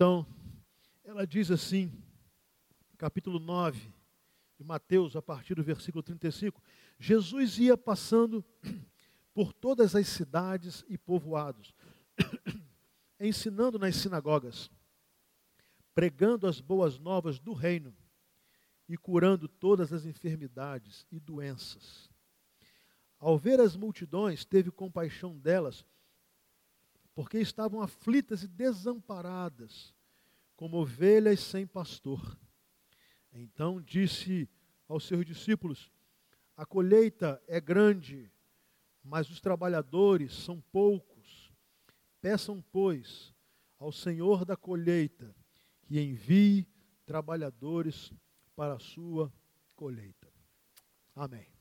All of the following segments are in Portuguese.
Então, ela diz assim, capítulo 9 de Mateus, a partir do versículo 35, Jesus ia passando por todas as cidades e povoados, ensinando nas sinagogas, pregando as boas novas do reino e curando todas as enfermidades e doenças. Ao ver as multidões, teve compaixão delas, porque estavam aflitas e desamparadas, como ovelhas sem pastor. Então disse aos seus discípulos: A colheita é grande, mas os trabalhadores são poucos. Peçam, pois, ao Senhor da colheita que envie trabalhadores para a sua colheita. Amém.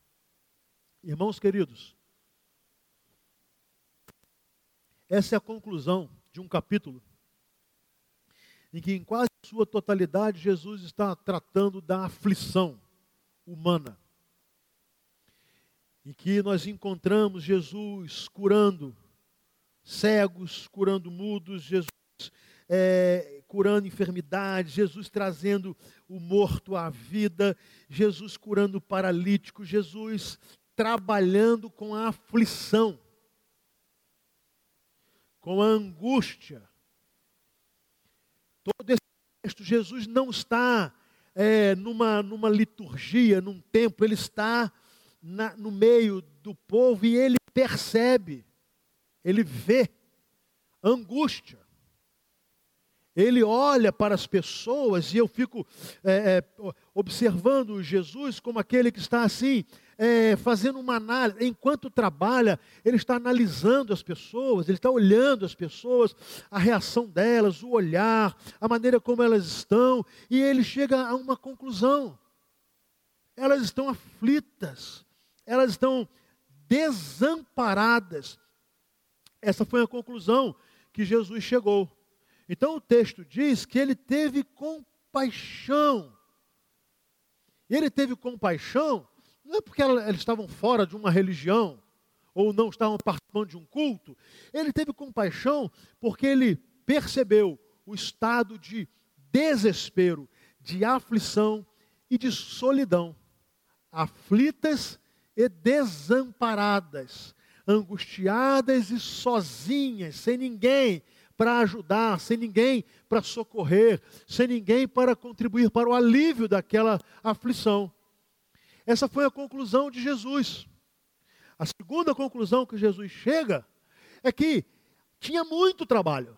Irmãos queridos, essa é a conclusão de um capítulo em que, em quase sua totalidade, Jesus está tratando da aflição humana. Em que nós encontramos Jesus curando cegos, curando mudos, Jesus é, curando enfermidades, Jesus trazendo o morto à vida, Jesus curando o paralítico, Jesus trabalhando com a aflição, com a angústia, todo esse texto, Jesus não está é, numa, numa liturgia, num templo, ele está na, no meio do povo e ele percebe, ele vê angústia. Ele olha para as pessoas e eu fico é, é, observando Jesus como aquele que está assim, é, fazendo uma análise, enquanto trabalha, ele está analisando as pessoas, ele está olhando as pessoas, a reação delas, o olhar, a maneira como elas estão, e ele chega a uma conclusão. Elas estão aflitas, elas estão desamparadas. Essa foi a conclusão que Jesus chegou. Então o texto diz que ele teve compaixão. Ele teve compaixão não é porque eles estavam fora de uma religião ou não estavam participando de um culto. Ele teve compaixão porque ele percebeu o estado de desespero, de aflição e de solidão. Aflitas e desamparadas, angustiadas e sozinhas, sem ninguém para ajudar, sem ninguém para socorrer, sem ninguém para contribuir para o alívio daquela aflição. Essa foi a conclusão de Jesus. A segunda conclusão que Jesus chega é que tinha muito trabalho.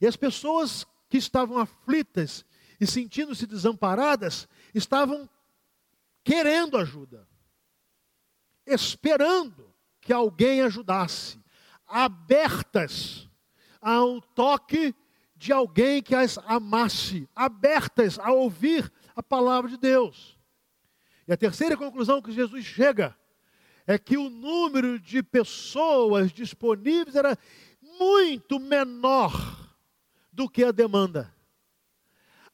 E as pessoas que estavam aflitas e sentindo-se desamparadas estavam querendo ajuda, esperando que alguém ajudasse, abertas ao toque de alguém que as amasse, abertas a ouvir a palavra de Deus. E a terceira conclusão que Jesus chega é que o número de pessoas disponíveis era muito menor do que a demanda.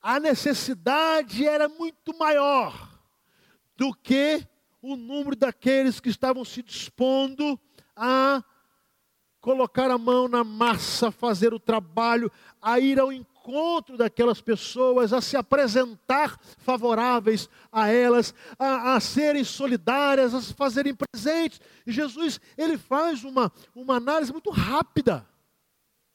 A necessidade era muito maior do que o número daqueles que estavam se dispondo a colocar a mão na massa, fazer o trabalho, a ir ao encontro encontro daquelas pessoas, a se apresentar favoráveis a elas, a, a serem solidárias, a se fazerem presentes. E Jesus, ele faz uma, uma análise muito rápida,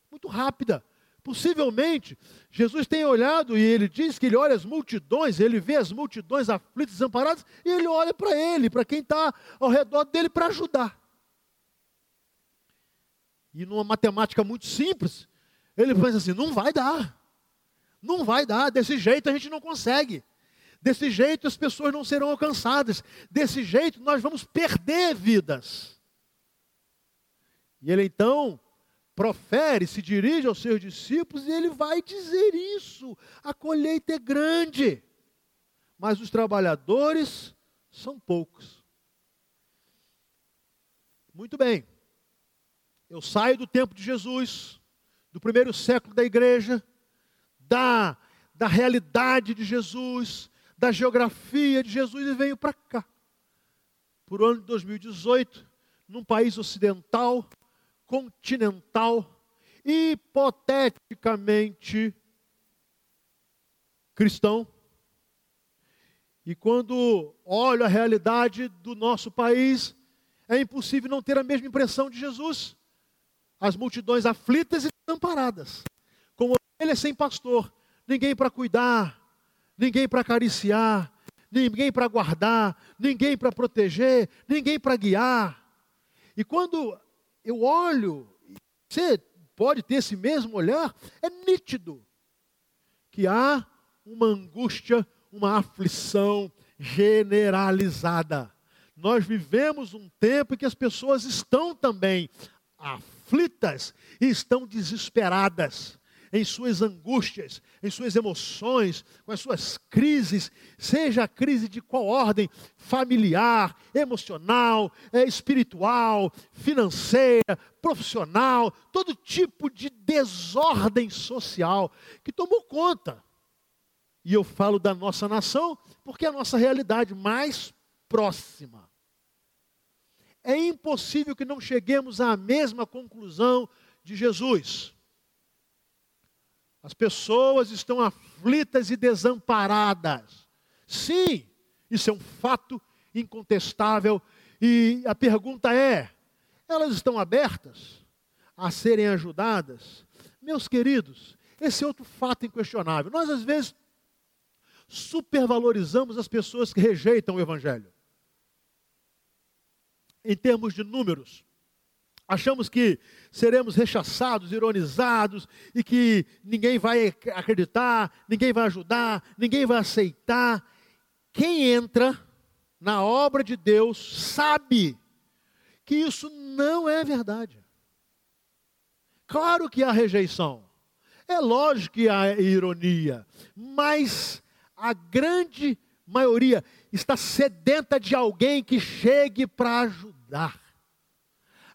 muito rápida. Possivelmente, Jesus tem olhado e ele diz que ele olha as multidões, ele vê as multidões aflitas, desamparadas, e ele olha para ele, para quem está ao redor dele, para ajudar. E numa matemática muito simples, ele pensa assim: não vai dar. Não vai dar, desse jeito a gente não consegue. Desse jeito as pessoas não serão alcançadas. Desse jeito nós vamos perder vidas. E ele então profere, se dirige aos seus discípulos e ele vai dizer isso: a colheita é grande, mas os trabalhadores são poucos. Muito bem, eu saio do tempo de Jesus, do primeiro século da igreja, da, da realidade de Jesus, da geografia de Jesus e venho para cá. Por ano de 2018, num país ocidental, continental, hipoteticamente cristão. E quando olho a realidade do nosso país, é impossível não ter a mesma impressão de Jesus. As multidões aflitas e desamparadas, como ovelhas sem pastor, ninguém para cuidar, ninguém para acariciar, ninguém para guardar, ninguém para proteger, ninguém para guiar. E quando eu olho, você pode ter esse mesmo olhar, é nítido que há uma angústia, uma aflição generalizada. Nós vivemos um tempo em que as pessoas estão também aflitas e estão desesperadas em suas angústias, em suas emoções, com as suas crises, seja a crise de qual ordem, familiar, emocional, é, espiritual, financeira, profissional, todo tipo de desordem social que tomou conta. E eu falo da nossa nação porque é a nossa realidade mais próxima. É impossível que não cheguemos à mesma conclusão de Jesus. As pessoas estão aflitas e desamparadas. Sim, isso é um fato incontestável. E a pergunta é: elas estão abertas a serem ajudadas? Meus queridos, esse é outro fato inquestionável. Nós, às vezes, supervalorizamos as pessoas que rejeitam o Evangelho. Em termos de números, Achamos que seremos rechaçados, ironizados e que ninguém vai acreditar, ninguém vai ajudar, ninguém vai aceitar. Quem entra na obra de Deus sabe que isso não é verdade. Claro que há rejeição, é lógico que há ironia, mas a grande maioria está sedenta de alguém que chegue para ajudar.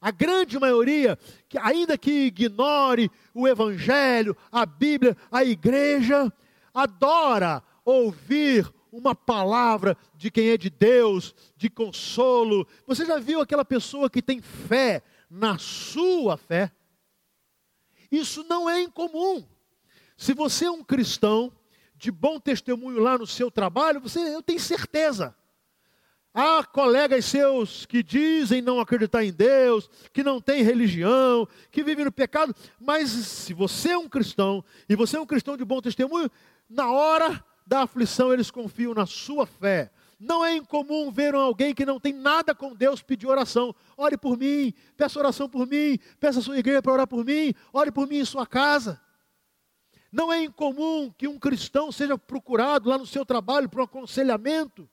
A grande maioria, que ainda que ignore o Evangelho, a Bíblia, a igreja, adora ouvir uma palavra de quem é de Deus, de consolo. Você já viu aquela pessoa que tem fé na sua fé? Isso não é incomum. Se você é um cristão de bom testemunho lá no seu trabalho, você, eu tenho certeza, Há colegas seus que dizem não acreditar em Deus, que não têm religião, que vivem no pecado, mas se você é um cristão, e você é um cristão de bom testemunho, na hora da aflição eles confiam na sua fé. Não é incomum ver alguém que não tem nada com Deus pedir oração. Ore por mim, peça oração por mim, peça a sua igreja para orar por mim, ore por mim em sua casa. Não é incomum que um cristão seja procurado lá no seu trabalho para um aconselhamento.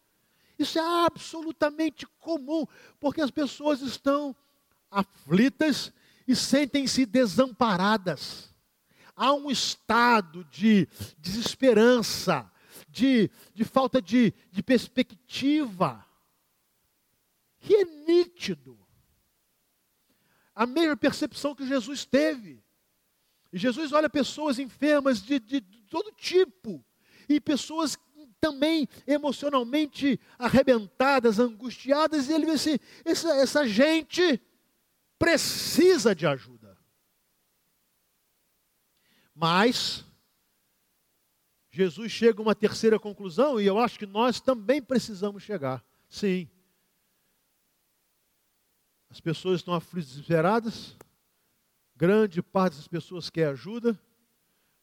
Isso é absolutamente comum, porque as pessoas estão aflitas e sentem-se desamparadas. Há um estado de desesperança, de, de falta de, de perspectiva, que é nítido. A mesma percepção que Jesus teve. E Jesus olha pessoas enfermas de, de, de todo tipo, e pessoas também emocionalmente arrebentadas, angustiadas, e ele vê assim: essa, essa gente precisa de ajuda. Mas, Jesus chega a uma terceira conclusão, e eu acho que nós também precisamos chegar. Sim. As pessoas estão aflitas, desesperadas. Grande parte das pessoas quer ajuda,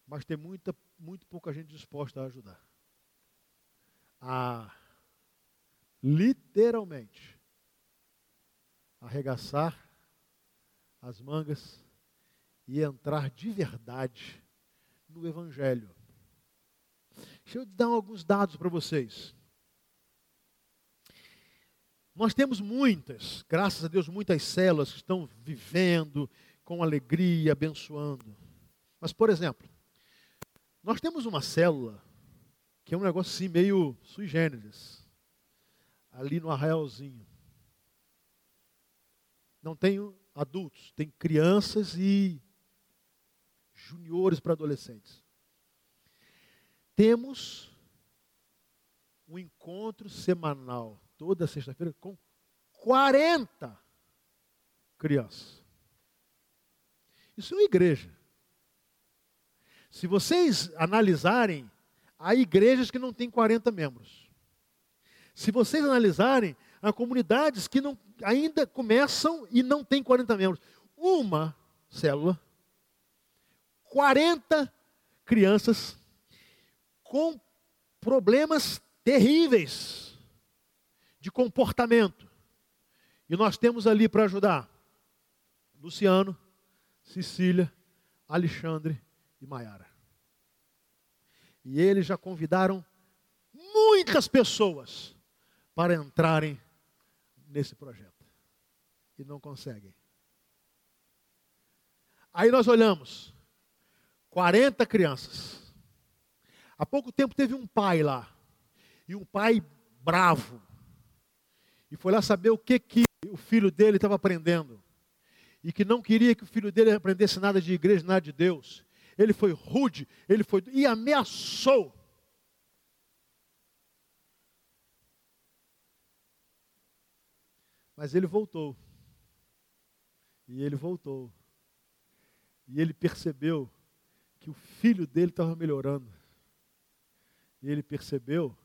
mas tem muita, muito pouca gente disposta a ajudar a literalmente arregaçar as mangas e entrar de verdade no Evangelho. Deixa eu dar alguns dados para vocês. Nós temos muitas, graças a Deus, muitas células que estão vivendo com alegria, abençoando. Mas, por exemplo, nós temos uma célula que é um negócio assim meio sui generis, ali no arraialzinho. Não tem adultos, tem crianças e juniores para adolescentes. Temos um encontro semanal, toda sexta-feira, com 40 crianças. Isso é uma igreja. Se vocês analisarem, há igrejas que não têm 40 membros. Se vocês analisarem, há comunidades que não, ainda começam e não têm 40 membros. Uma célula, 40 crianças com problemas terríveis de comportamento. E nós temos ali para ajudar Luciano, Cecília, Alexandre e Maiara. E eles já convidaram muitas pessoas para entrarem nesse projeto. E não conseguem. Aí nós olhamos, 40 crianças. Há pouco tempo teve um pai lá, e um pai bravo, e foi lá saber o que, que o filho dele estava aprendendo, e que não queria que o filho dele aprendesse nada de igreja, nada de Deus. Ele foi rude, ele foi e ameaçou. Mas ele voltou. E ele voltou. E ele percebeu que o filho dele estava melhorando. E ele percebeu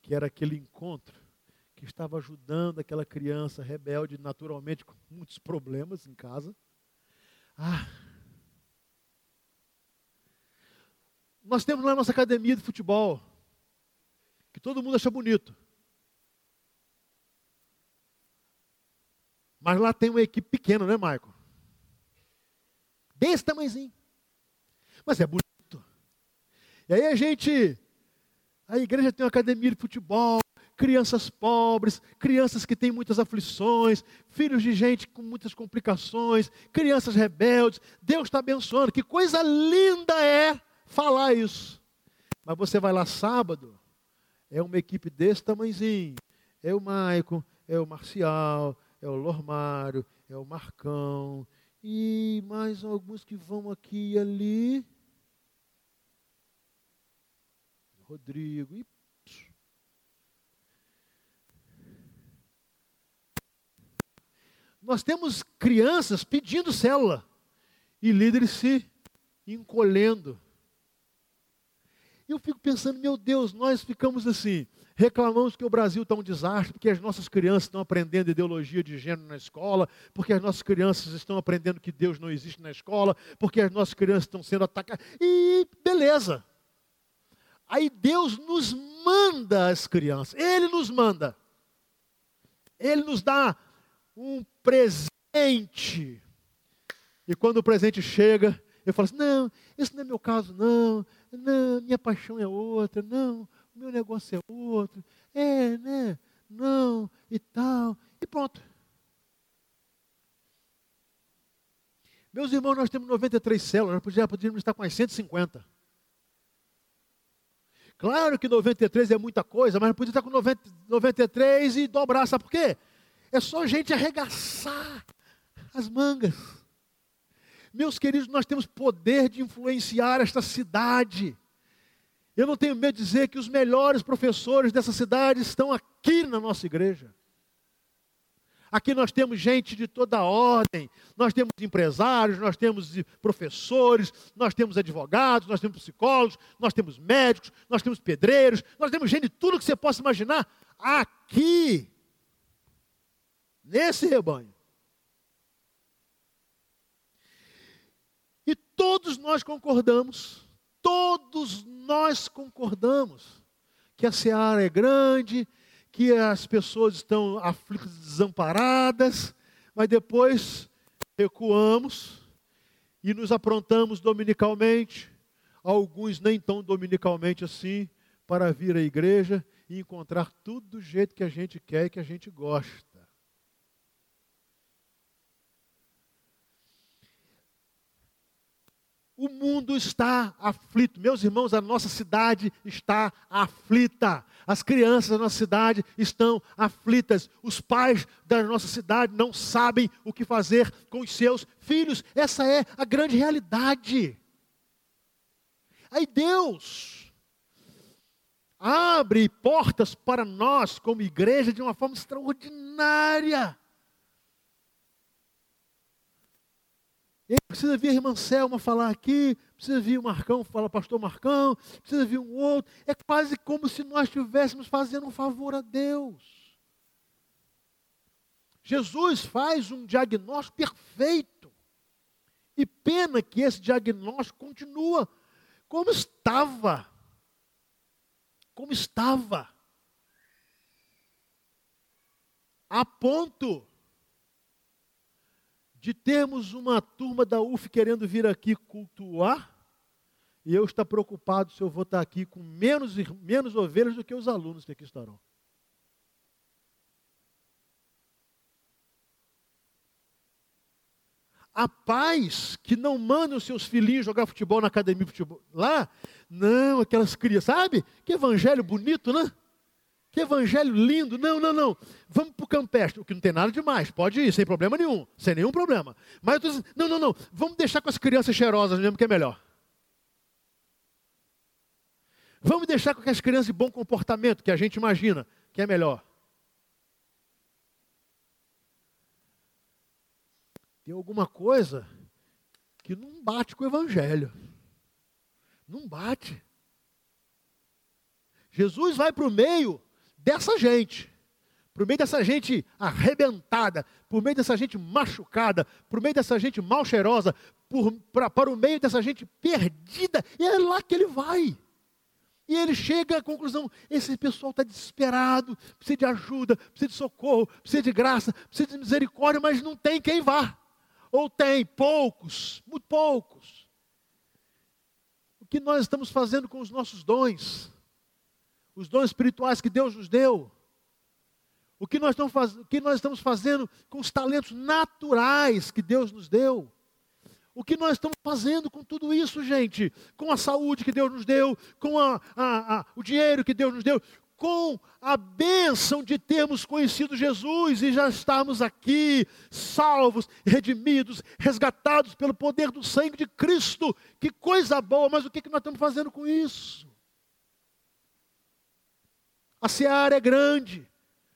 que era aquele encontro que estava ajudando aquela criança rebelde, naturalmente com muitos problemas em casa. Ah! Nós temos lá a nossa academia de futebol, que todo mundo acha bonito. Mas lá tem uma equipe pequena, né, Maico? Desse tamanhozinho. Mas é bonito. E aí a gente, a igreja tem uma academia de futebol, crianças pobres, crianças que têm muitas aflições, filhos de gente com muitas complicações, crianças rebeldes. Deus está abençoando. Que coisa linda é falar isso. Mas você vai lá sábado, é uma equipe desse tamanhozinho. É o Maicon, é o Marcial, é o Lormário, é o Marcão, e mais alguns que vão aqui e ali. Rodrigo, e Nós temos crianças pedindo célula e líderes se encolhendo. Eu fico pensando, meu Deus, nós ficamos assim, reclamamos que o Brasil está um desastre, porque as nossas crianças estão aprendendo ideologia de gênero na escola, porque as nossas crianças estão aprendendo que Deus não existe na escola, porque as nossas crianças estão sendo atacadas. E beleza. Aí Deus nos manda as crianças, Ele nos manda. Ele nos dá um presente. E quando o presente chega, eu falo assim: não, esse não é meu caso, não, não, minha paixão é outra, não, o meu negócio é outro, é, né, não, e tal, e pronto. Meus irmãos, nós temos 93 células, nós já podíamos estar com as 150. Claro que 93 é muita coisa, mas podia estar com 90, 93 e dobrar, sabe por quê? É só gente arregaçar as mangas. Meus queridos, nós temos poder de influenciar esta cidade. Eu não tenho medo de dizer que os melhores professores dessa cidade estão aqui na nossa igreja. Aqui nós temos gente de toda ordem, nós temos empresários, nós temos professores, nós temos advogados, nós temos psicólogos, nós temos médicos, nós temos pedreiros, nós temos gente de tudo que você possa imaginar aqui nesse rebanho. E todos nós concordamos, todos nós concordamos que a seara é grande, que as pessoas estão aflitas, desamparadas, mas depois recuamos e nos aprontamos dominicalmente, alguns nem tão dominicalmente assim, para vir à igreja e encontrar tudo do jeito que a gente quer e que a gente gosta. O mundo está aflito. Meus irmãos, a nossa cidade está aflita. As crianças da nossa cidade estão aflitas. Os pais da nossa cidade não sabem o que fazer com os seus filhos. Essa é a grande realidade. Aí Deus abre portas para nós, como igreja, de uma forma extraordinária. Ele precisa vir a irmã Selma falar aqui, precisa vir o Marcão, fala pastor Marcão, precisa vir um outro. É quase como se nós estivéssemos fazendo um favor a Deus. Jesus faz um diagnóstico perfeito. E pena que esse diagnóstico continua como estava. Como estava. A ponto de termos uma turma da UF querendo vir aqui cultuar, e eu estar preocupado se eu vou estar aqui com menos, menos ovelhas do que os alunos que aqui estarão. Há pais que não mandam seus filhinhos jogar futebol na academia de futebol lá. Não, aquelas crianças, sabe? Que evangelho bonito, né? Que evangelho lindo. Não, não, não. Vamos para o campestre, o que não tem nada demais. Pode ir, sem problema nenhum. Sem nenhum problema. Mas eu tô dizendo, não, não, não. Vamos deixar com as crianças cheirosas mesmo, que é melhor. Vamos deixar com as crianças de bom comportamento, que a gente imagina, que é melhor. tem alguma coisa que não bate com o Evangelho. Não bate. Jesus vai para o meio dessa gente, o meio dessa gente arrebentada, por meio dessa gente machucada, por meio dessa gente mal cheirosa, por, pra, para o meio dessa gente perdida, e é lá que ele vai. E ele chega à conclusão: esse pessoal está desesperado, precisa de ajuda, precisa de socorro, precisa de graça, precisa de misericórdia, mas não tem quem vá. Ou tem poucos, muito poucos. O que nós estamos fazendo com os nossos dons? Os dons espirituais que Deus nos deu? O que nós estamos, faz... o que nós estamos fazendo com os talentos naturais que Deus nos deu? O que nós estamos fazendo com tudo isso, gente? Com a saúde que Deus nos deu, com a, a, a, o dinheiro que Deus nos deu, com a bênção de termos conhecido Jesus e já estarmos aqui, salvos, redimidos, resgatados pelo poder do sangue de Cristo. Que coisa boa, mas o que nós estamos fazendo com isso? A seara é grande,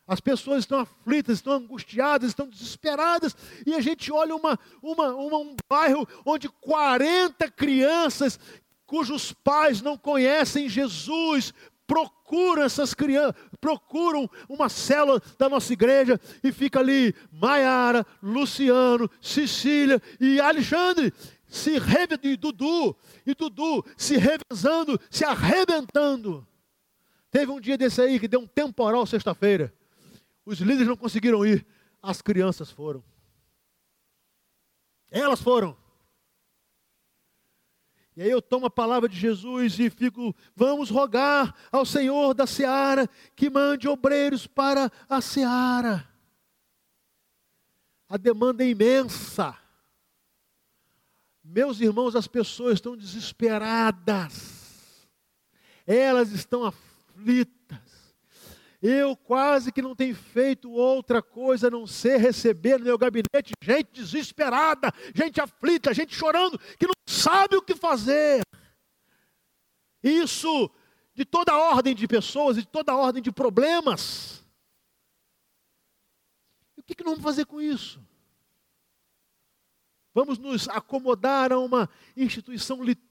as pessoas estão aflitas, estão angustiadas, estão desesperadas, e a gente olha uma, uma, uma, um bairro onde 40 crianças cujos pais não conhecem Jesus, procuram essas crianças, procuram uma célula da nossa igreja e fica ali Maiara, Luciano, Cecília e Alexandre se e Dudu, e Dudu se revezando, se arrebentando. Teve um dia desse aí que deu um temporal sexta-feira. Os líderes não conseguiram ir, as crianças foram. Elas foram. E aí eu tomo a palavra de Jesus e fico, vamos rogar ao Senhor da seara que mande obreiros para a seara. A demanda é imensa. Meus irmãos, as pessoas estão desesperadas. Elas estão aflitas. Eu quase que não tenho feito outra coisa a não ser receber no meu gabinete gente desesperada, gente aflita, gente chorando, que não sabe o que fazer. Isso de toda ordem de pessoas, de toda ordem de problemas. E o que, que nós vamos fazer com isso? Vamos nos acomodar a uma instituição litúrgica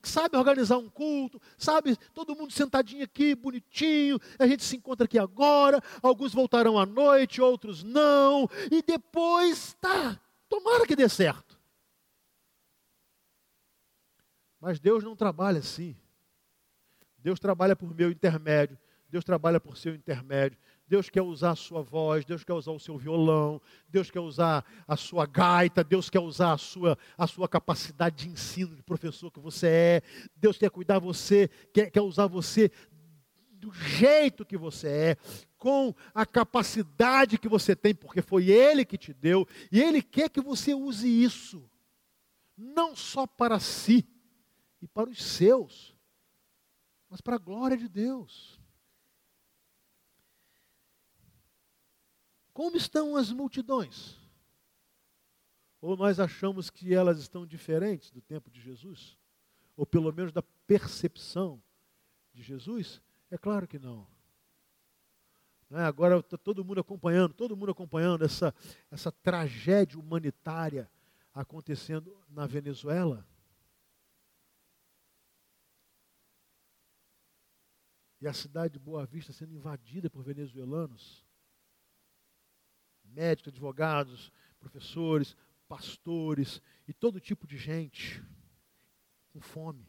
que sabe organizar um culto, sabe, todo mundo sentadinho aqui, bonitinho, a gente se encontra aqui agora, alguns voltarão à noite, outros não, e depois, tá, tomara que dê certo. Mas Deus não trabalha assim. Deus trabalha por meu intermédio, Deus trabalha por seu intermédio, Deus quer usar a sua voz, Deus quer usar o seu violão, Deus quer usar a sua gaita, Deus quer usar a sua, a sua capacidade de ensino, de professor que você é, Deus quer cuidar você, quer, quer usar você do jeito que você é, com a capacidade que você tem, porque foi Ele que te deu, e Ele quer que você use isso, não só para si e para os seus, mas para a glória de Deus. Como estão as multidões? Ou nós achamos que elas estão diferentes do tempo de Jesus? Ou pelo menos da percepção de Jesus? É claro que não. não é? Agora está todo mundo acompanhando, todo mundo acompanhando essa, essa tragédia humanitária acontecendo na Venezuela. E a cidade de Boa Vista sendo invadida por venezuelanos. Médicos, advogados, professores, pastores e todo tipo de gente com fome.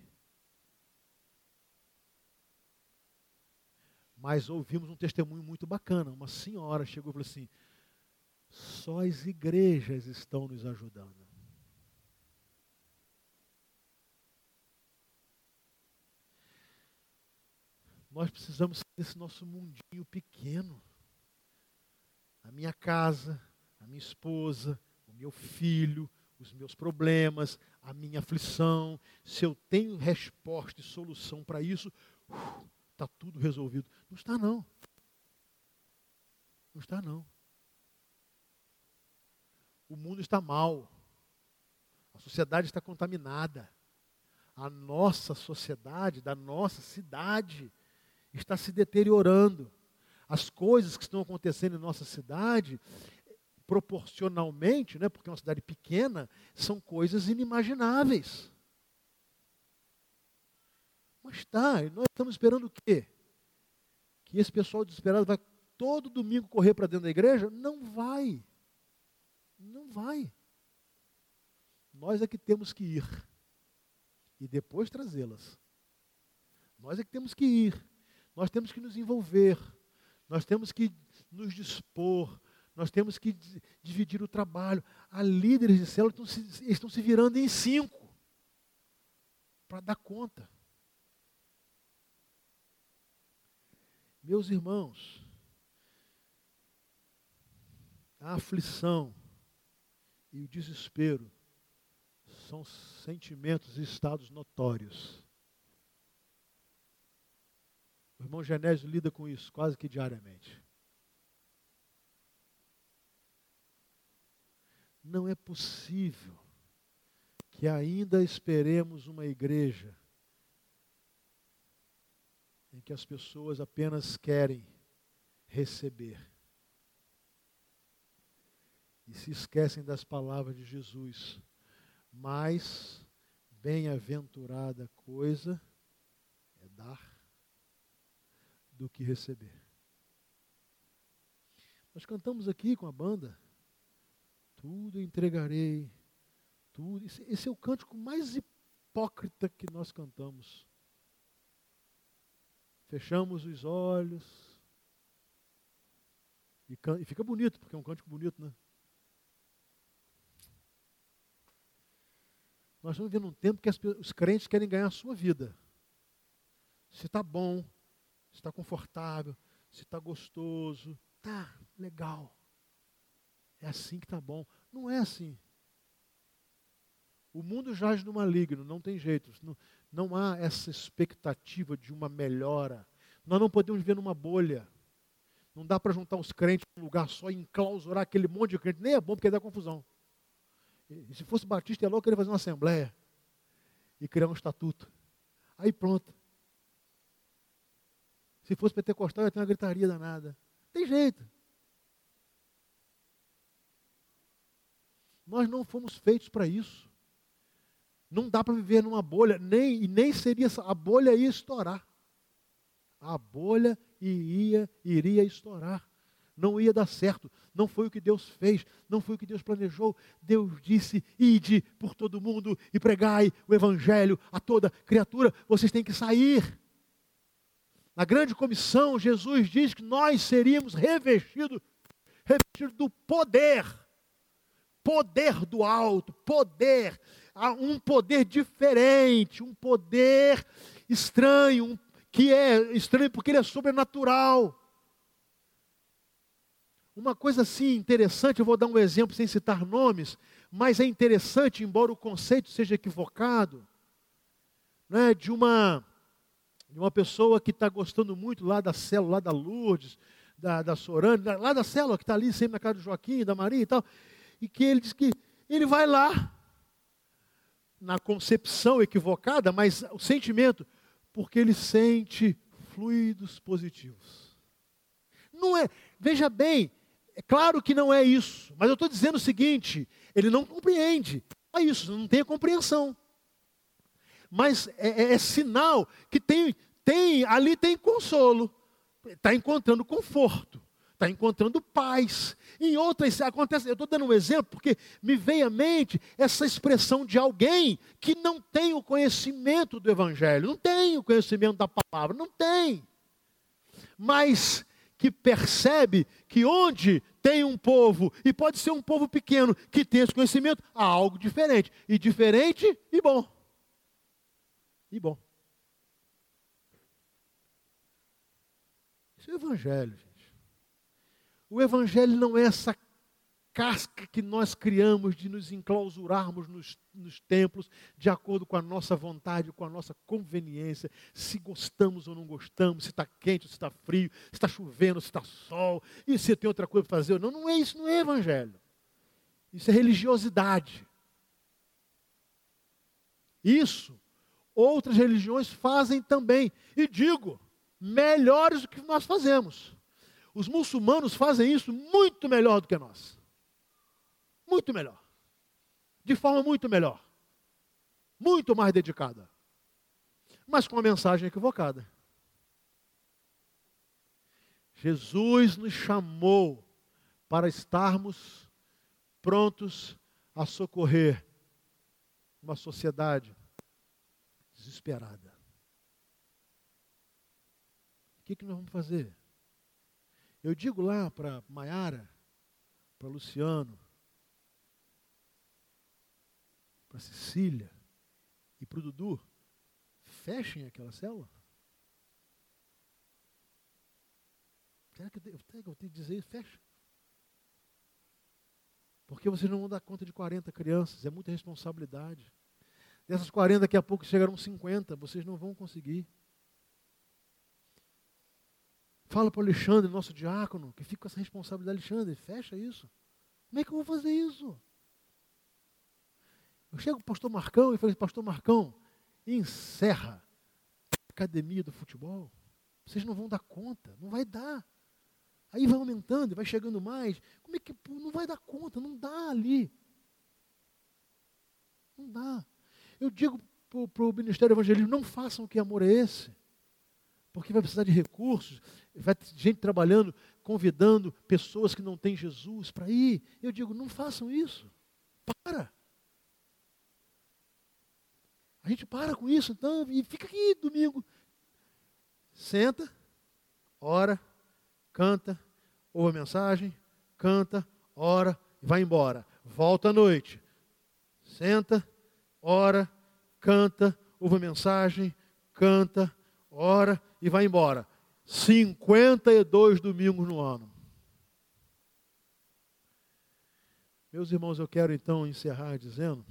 Mas ouvimos um testemunho muito bacana. Uma senhora chegou e falou assim: só as igrejas estão nos ajudando. Nós precisamos desse nosso mundinho pequeno. A minha casa, a minha esposa, o meu filho, os meus problemas, a minha aflição. Se eu tenho resposta e solução para isso, está uh, tudo resolvido. Não está, não. Não está, não. O mundo está mal. A sociedade está contaminada. A nossa sociedade, da nossa cidade, está se deteriorando. As coisas que estão acontecendo em nossa cidade, proporcionalmente, né, porque é uma cidade pequena, são coisas inimagináveis. Mas está, nós estamos esperando o quê? Que esse pessoal desesperado vai todo domingo correr para dentro da igreja? Não vai. Não vai. Nós é que temos que ir. E depois trazê-las. Nós é que temos que ir. Nós temos que nos envolver, nós temos que nos dispor, nós temos que dividir o trabalho. Há líderes de célula estão se, estão se virando em cinco para dar conta. Meus irmãos, a aflição e o desespero são sentimentos e estados notórios. O irmão Genésio lida com isso quase que diariamente. Não é possível que ainda esperemos uma igreja em que as pessoas apenas querem receber e se esquecem das palavras de Jesus. Mas bem-aventurada coisa é dar do que receber. Nós cantamos aqui com a banda, tudo entregarei, tudo. Esse é o cântico mais hipócrita que nós cantamos. Fechamos os olhos e, e fica bonito, porque é um cântico bonito, né? Nós estamos vivendo um tempo que as, os crentes querem ganhar a sua vida. Se está bom, se está confortável, se está gostoso. Tá, legal. É assim que está bom. Não é assim. O mundo jaz no maligno, não tem jeito. Não, não há essa expectativa de uma melhora. Nós não podemos viver numa bolha. Não dá para juntar os crentes num lugar só e enclausurar aquele monte de crente. Nem é bom porque dá confusão. E se fosse Batista, é louco ele fazer uma assembleia e criar um estatuto. Aí pronto. Se fosse pentecostal, ia ter uma gritaria danada. Tem jeito. Nós não fomos feitos para isso. Não dá para viver numa bolha, nem, nem seria a bolha ia estourar. A bolha iria, iria estourar. Não ia dar certo. Não foi o que Deus fez, não foi o que Deus planejou. Deus disse: ide por todo mundo e pregai o evangelho a toda criatura. Vocês têm que sair. Na grande comissão, Jesus diz que nós seríamos revestidos, revestidos do poder, poder do alto, poder, um poder diferente, um poder estranho, que é estranho porque ele é sobrenatural. Uma coisa assim interessante, eu vou dar um exemplo sem citar nomes, mas é interessante, embora o conceito seja equivocado, né, de uma de uma pessoa que está gostando muito lá da célula, lá da Lourdes, da, da lá da célula que está ali sempre na casa do Joaquim, da Maria e tal, e que ele diz que ele vai lá, na concepção equivocada, mas o sentimento, porque ele sente fluidos positivos. Não é, veja bem, é claro que não é isso, mas eu estou dizendo o seguinte: ele não compreende. É isso, não tem a compreensão mas é, é, é sinal que tem, tem ali tem consolo, está encontrando conforto, está encontrando paz. Em outras acontece, eu estou dando um exemplo porque me veio à mente essa expressão de alguém que não tem o conhecimento do Evangelho, não tem o conhecimento da palavra, não tem. Mas que percebe que onde tem um povo, e pode ser um povo pequeno, que tem esse conhecimento, há algo diferente. E diferente e bom. E bom. Isso é o Evangelho, gente. O Evangelho não é essa casca que nós criamos de nos enclausurarmos nos, nos, templos de acordo com a nossa vontade, com a nossa conveniência, se gostamos ou não gostamos, se está quente ou se está frio, se está chovendo, se está sol, e se tem outra coisa para fazer. Não, não é isso, não é evangelho. Isso é religiosidade. Isso outras religiões fazem também. E digo, melhores do que nós fazemos. Os muçulmanos fazem isso muito melhor do que nós. Muito melhor. De forma muito melhor. Muito mais dedicada. Mas com a mensagem equivocada. Jesus nos chamou para estarmos prontos a socorrer uma sociedade desesperada. O que, que nós vamos fazer? Eu digo lá para Maiara, para Luciano, para Cecília e para o Dudu, fechem aquela célula. Será que eu tenho, que eu tenho que dizer isso? Fecha. Porque vocês não vão dar conta de 40 crianças, é muita responsabilidade. Dessas 40, daqui a pouco chegarão 50, vocês não vão conseguir. Fala para o Alexandre, nosso diácono, que fica com essa responsabilidade. Alexandre, fecha isso. Como é que eu vou fazer isso? Eu chego para o pastor Marcão e falo, pastor Marcão, encerra a academia do futebol. Vocês não vão dar conta, não vai dar. Aí vai aumentando, vai chegando mais. Como é que não vai dar conta? Não dá ali. Não dá. Eu digo para o Ministério Evangelismo, não façam que amor é esse. Porque vai precisar de recursos, vai ter gente trabalhando, convidando pessoas que não têm Jesus para ir. Eu digo, não façam isso. Para. A gente para com isso, então, e fica aqui domingo. Senta, ora, canta, ouve a mensagem, canta, ora vai embora. Volta à noite. Senta, ora, canta, ouve a mensagem, canta, ora e vai embora. 52 domingos no ano. Meus irmãos, eu quero então encerrar dizendo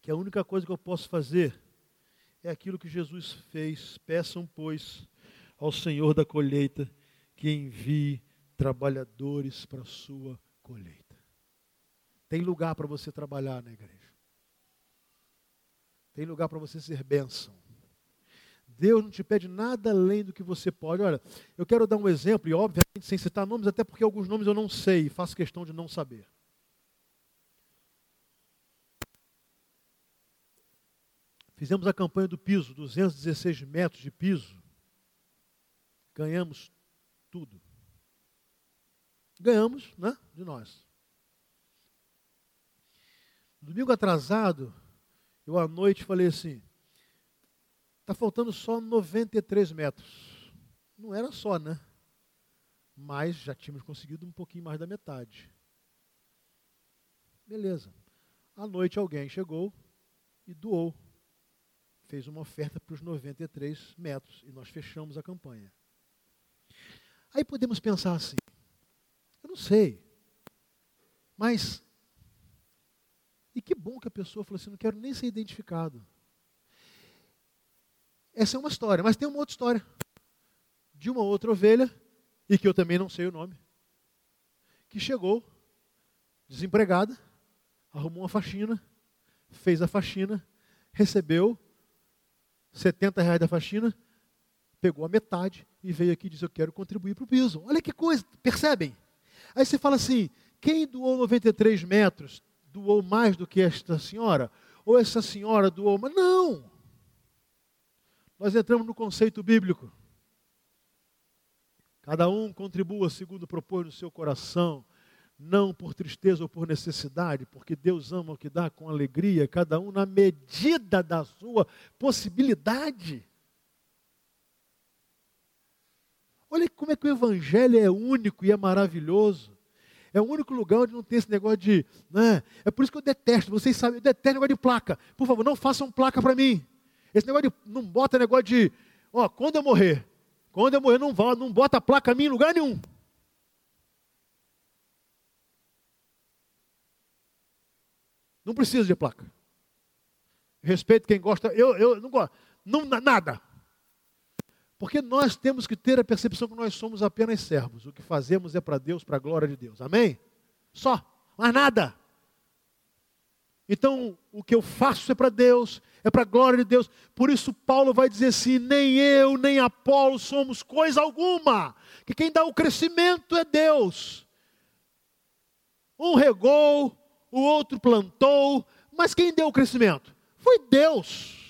que a única coisa que eu posso fazer é aquilo que Jesus fez. Peçam, pois, ao Senhor da colheita que envie trabalhadores para a sua colheita. Tem lugar para você trabalhar na igreja. Tem lugar para você ser bênção. Deus não te pede nada além do que você pode. Olha, eu quero dar um exemplo, e obviamente sem citar nomes, até porque alguns nomes eu não sei e faço questão de não saber. Fizemos a campanha do piso, 216 metros de piso. Ganhamos tudo. Ganhamos, né? De nós. Domingo atrasado, eu à noite falei assim: está faltando só 93 metros. Não era só, né? Mas já tínhamos conseguido um pouquinho mais da metade. Beleza. À noite alguém chegou e doou. Fez uma oferta para os 93 metros e nós fechamos a campanha. Aí podemos pensar assim: eu não sei, mas que bom que a pessoa falou assim: não quero nem ser identificado. Essa é uma história, mas tem uma outra história. De uma outra ovelha, e que eu também não sei o nome, que chegou, desempregada, arrumou uma faxina, fez a faxina, recebeu 70 reais da faxina, pegou a metade e veio aqui e disse: Eu quero contribuir para o piso. Olha que coisa, percebem? Aí você fala assim: quem doou 93 metros doou mais do que esta senhora? Ou essa senhora doou mais? Não! nós entramos no conceito bíblico. Cada um contribua segundo propôs no seu coração, não por tristeza ou por necessidade, porque Deus ama o que dá com alegria, cada um na medida da sua possibilidade. Olha como é que o Evangelho é único e é maravilhoso. É o único lugar onde não tem esse negócio de. Né? É por isso que eu detesto, vocês sabem, eu detesto negócio de placa. Por favor, não façam placa para mim. Esse negócio de. Não bota negócio de. Ó, quando eu morrer, quando eu morrer, não, vá, não bota placa a mim em lugar nenhum. Não precisa de placa. Respeito quem gosta, eu, eu não gosto. Não, nada. Porque nós temos que ter a percepção que nós somos apenas servos. O que fazemos é para Deus, para a glória de Deus. Amém? Só, mais nada. Então, o que eu faço é para Deus, é para a glória de Deus. Por isso, Paulo vai dizer assim: nem eu, nem Apolo somos coisa alguma, que quem dá o crescimento é Deus. Um regou, o outro plantou, mas quem deu o crescimento? Foi Deus.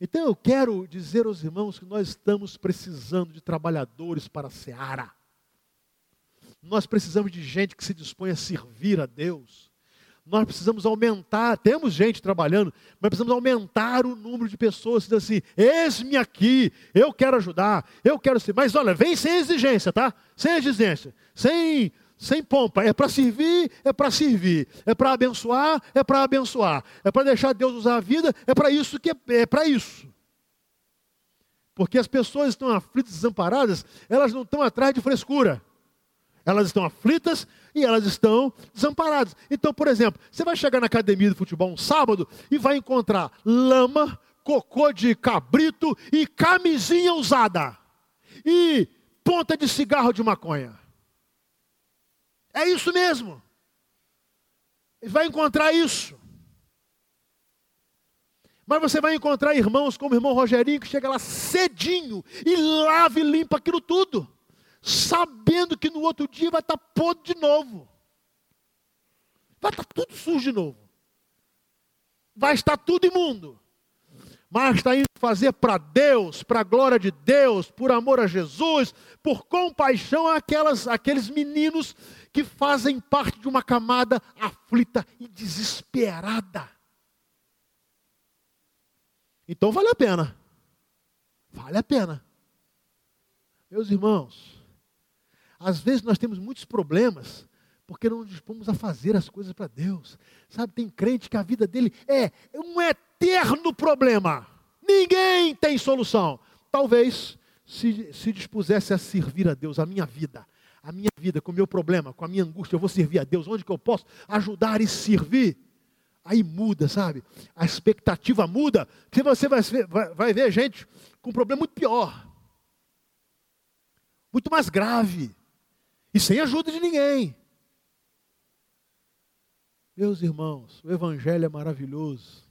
Então eu quero dizer aos irmãos que nós estamos precisando de trabalhadores para a seara. Nós precisamos de gente que se dispõe a servir a Deus. Nós precisamos aumentar, temos gente trabalhando, mas precisamos aumentar o número de pessoas que assim: eis-me aqui, eu quero ajudar, eu quero ser. Mas olha, vem sem exigência, tá? Sem exigência, sem sem pompa. É para servir, é para servir. É para abençoar, é para abençoar. É para deixar Deus usar a vida, é para isso que é, é para isso. Porque as pessoas estão aflitas, desamparadas, elas não estão atrás de frescura. Elas estão aflitas e elas estão desamparadas. Então, por exemplo, você vai chegar na academia de futebol um sábado e vai encontrar lama, cocô de cabrito e camisinha usada. E ponta de cigarro de maconha. É isso mesmo. Ele vai encontrar isso. Mas você vai encontrar irmãos como o irmão Rogerinho, que chega lá cedinho e lava e limpa aquilo tudo, sabendo que no outro dia vai estar podre de novo. Vai estar tudo sujo de novo. Vai estar tudo imundo mas está indo fazer para Deus, para a glória de Deus, por amor a Jesus, por compaixão àquelas, àqueles meninos que fazem parte de uma camada aflita e desesperada. Então vale a pena. Vale a pena. Meus irmãos, às vezes nós temos muitos problemas porque não dispomos a fazer as coisas para Deus. Sabe, tem crente que a vida dele é um eterno problema. Ninguém tem solução. Talvez se, se dispusesse a servir a Deus, a minha vida, a minha vida, com o meu problema, com a minha angústia, eu vou servir a Deus, onde que eu posso ajudar e servir? Aí muda, sabe? A expectativa muda, que você vai, vai, vai ver gente com um problema muito pior, muito mais grave, e sem ajuda de ninguém. Meus irmãos, o Evangelho é maravilhoso.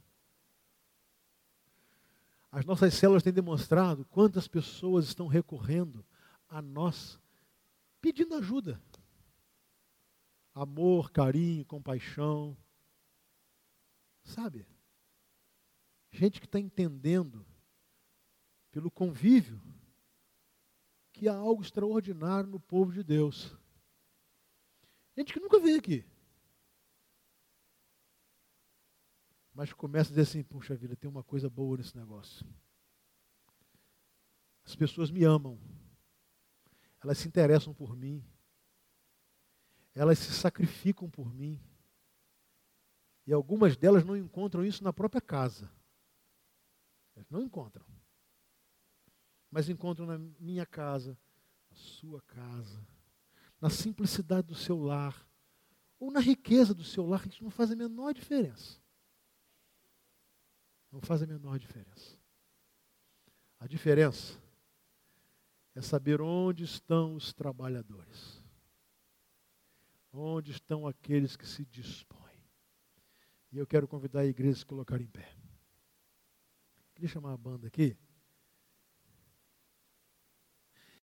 As nossas células têm demonstrado quantas pessoas estão recorrendo a nós, pedindo ajuda. Amor, carinho, compaixão. Sabe? Gente que está entendendo, pelo convívio, que há algo extraordinário no povo de Deus. Gente que nunca veio aqui. Mas começa a dizer assim: puxa vida, tem uma coisa boa nesse negócio. As pessoas me amam, elas se interessam por mim, elas se sacrificam por mim. E algumas delas não encontram isso na própria casa. Não encontram. Mas encontram na minha casa, na sua casa, na simplicidade do seu lar, ou na riqueza do seu lar, isso não faz a menor diferença. Não faz a menor diferença. A diferença é saber onde estão os trabalhadores. Onde estão aqueles que se dispõem. E eu quero convidar a igreja a se colocar em pé. Queria chamar a banda aqui.